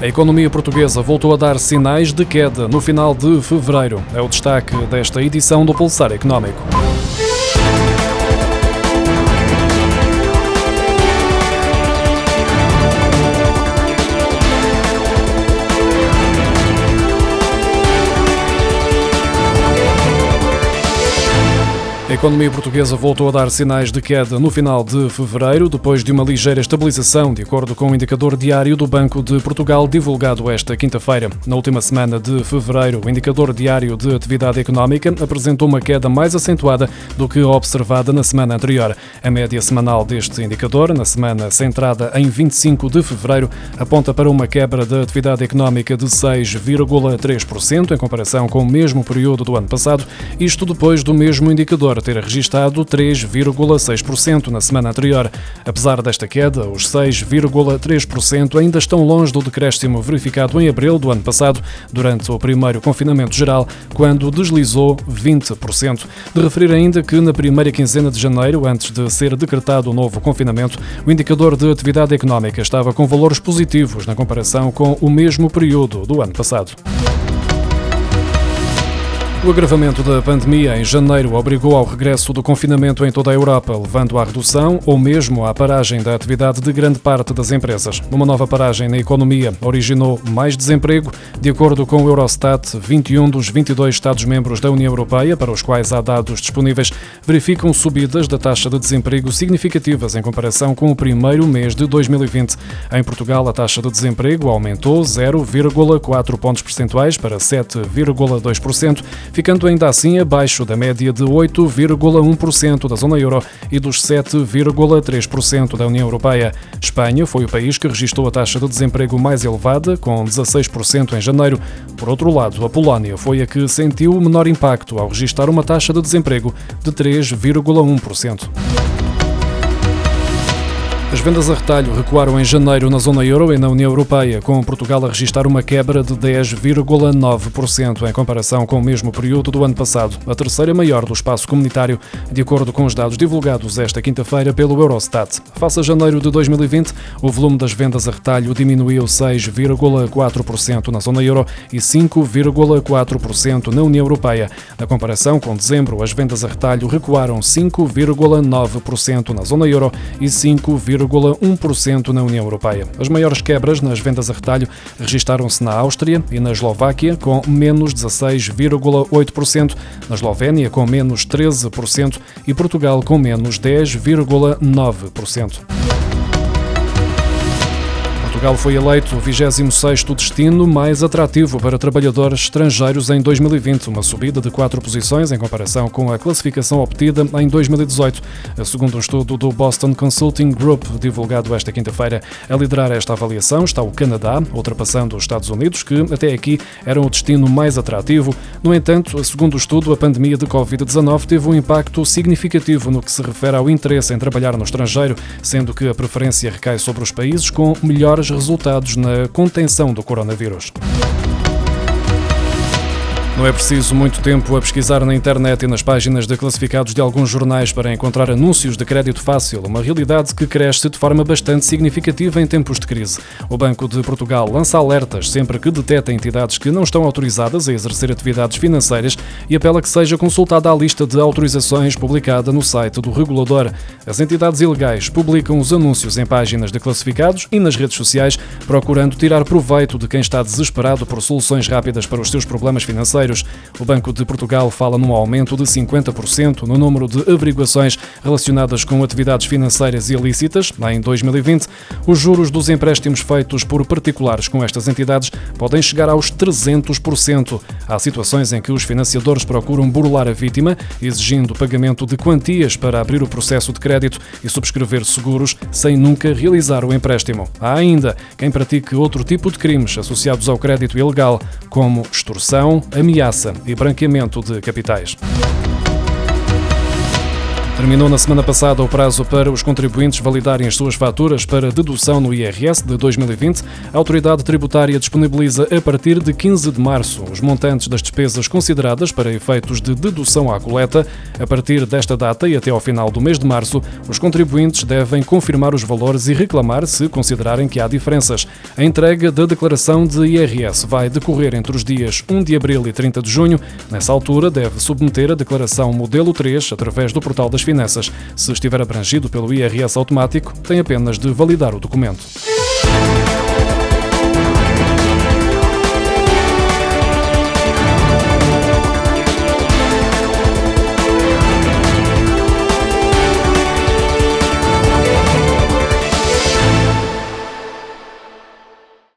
A economia portuguesa voltou a dar sinais de queda no final de fevereiro. É o destaque desta edição do Pulsar Económico. A economia portuguesa voltou a dar sinais de queda no final de fevereiro, depois de uma ligeira estabilização, de acordo com o indicador diário do Banco de Portugal, divulgado esta quinta-feira. Na última semana de fevereiro, o indicador diário de atividade económica apresentou uma queda mais acentuada do que observada na semana anterior. A média semanal deste indicador, na semana centrada em 25 de fevereiro, aponta para uma quebra da atividade económica de 6,3% em comparação com o mesmo período do ano passado, isto depois do mesmo indicador ter registado 3,6% na semana anterior. Apesar desta queda, os 6,3% ainda estão longe do decréscimo verificado em abril do ano passado, durante o primeiro confinamento geral, quando deslizou 20%. De referir ainda que na primeira quinzena de janeiro, antes de ser decretado o novo confinamento, o indicador de atividade económica estava com valores positivos na comparação com o mesmo período do ano passado. O agravamento da pandemia em janeiro obrigou ao regresso do confinamento em toda a Europa, levando à redução ou mesmo à paragem da atividade de grande parte das empresas. Uma nova paragem na economia originou mais desemprego. De acordo com o Eurostat, 21 dos 22 Estados-membros da União Europeia, para os quais há dados disponíveis, verificam subidas da taxa de desemprego significativas em comparação com o primeiro mês de 2020. Em Portugal, a taxa de desemprego aumentou 0,4 pontos percentuais para 7,2% ficando ainda assim abaixo da média de 8,1% da zona euro e dos 7,3% da União Europeia. Espanha foi o país que registrou a taxa de desemprego mais elevada, com 16% em janeiro. Por outro lado, a Polónia foi a que sentiu o menor impacto ao registrar uma taxa de desemprego de 3,1%. As vendas a retalho recuaram em janeiro na zona euro e na União Europeia, com Portugal a registrar uma quebra de 10,9% em comparação com o mesmo período do ano passado, a terceira maior do espaço comunitário, de acordo com os dados divulgados esta quinta-feira pelo Eurostat. Face a janeiro de 2020, o volume das vendas a retalho diminuiu 6,4% na zona euro e 5,4% na União Europeia. Na comparação com dezembro, as vendas a retalho recuaram 5,9% na zona euro e 5,4% 0,1% na União Europeia. As maiores quebras nas vendas a retalho registaram-se na Áustria e na Eslováquia, com menos 16,8%, na Eslovénia, com menos 13% e Portugal, com menos 10,9%. Portugal foi eleito o 26º destino mais atrativo para trabalhadores estrangeiros em 2020, uma subida de quatro posições em comparação com a classificação obtida em 2018. Segundo um estudo do Boston Consulting Group, divulgado esta quinta-feira, a liderar esta avaliação está o Canadá, ultrapassando os Estados Unidos, que até aqui eram o destino mais atrativo. No entanto, segundo o estudo, a pandemia de Covid-19 teve um impacto significativo no que se refere ao interesse em trabalhar no estrangeiro, sendo que a preferência recai sobre os países com melhores resultados na contenção do coronavírus. Não é preciso muito tempo a pesquisar na internet e nas páginas de classificados de alguns jornais para encontrar anúncios de crédito fácil, uma realidade que cresce de forma bastante significativa em tempos de crise. O Banco de Portugal lança alertas sempre que detecta entidades que não estão autorizadas a exercer atividades financeiras e apela que seja consultada a lista de autorizações publicada no site do regulador. As entidades ilegais publicam os anúncios em páginas de classificados e nas redes sociais, procurando tirar proveito de quem está desesperado por soluções rápidas para os seus problemas financeiros o Banco de Portugal fala num aumento de 50% no número de averiguações relacionadas com atividades financeiras ilícitas. Em 2020, os juros dos empréstimos feitos por particulares com estas entidades podem chegar aos 300%. Há situações em que os financiadores procuram burlar a vítima, exigindo pagamento de quantias para abrir o processo de crédito e subscrever seguros sem nunca realizar o empréstimo. Há ainda quem pratique outro tipo de crimes associados ao crédito ilegal, como extorsão, ameaça e branqueamento de capitais. Terminou na semana passada o prazo para os contribuintes validarem as suas faturas para dedução no IRS de 2020. A autoridade tributária disponibiliza a partir de 15 de março os montantes das despesas consideradas para efeitos de dedução à coleta. A partir desta data e até ao final do mês de março, os contribuintes devem confirmar os valores e reclamar se considerarem que há diferenças. A entrega da declaração de IRS vai decorrer entre os dias 1 de abril e 30 de junho. Nessa altura, deve submeter a declaração modelo 3 através do portal das Finanças. Se estiver abrangido pelo IRS automático, tem apenas de validar o documento.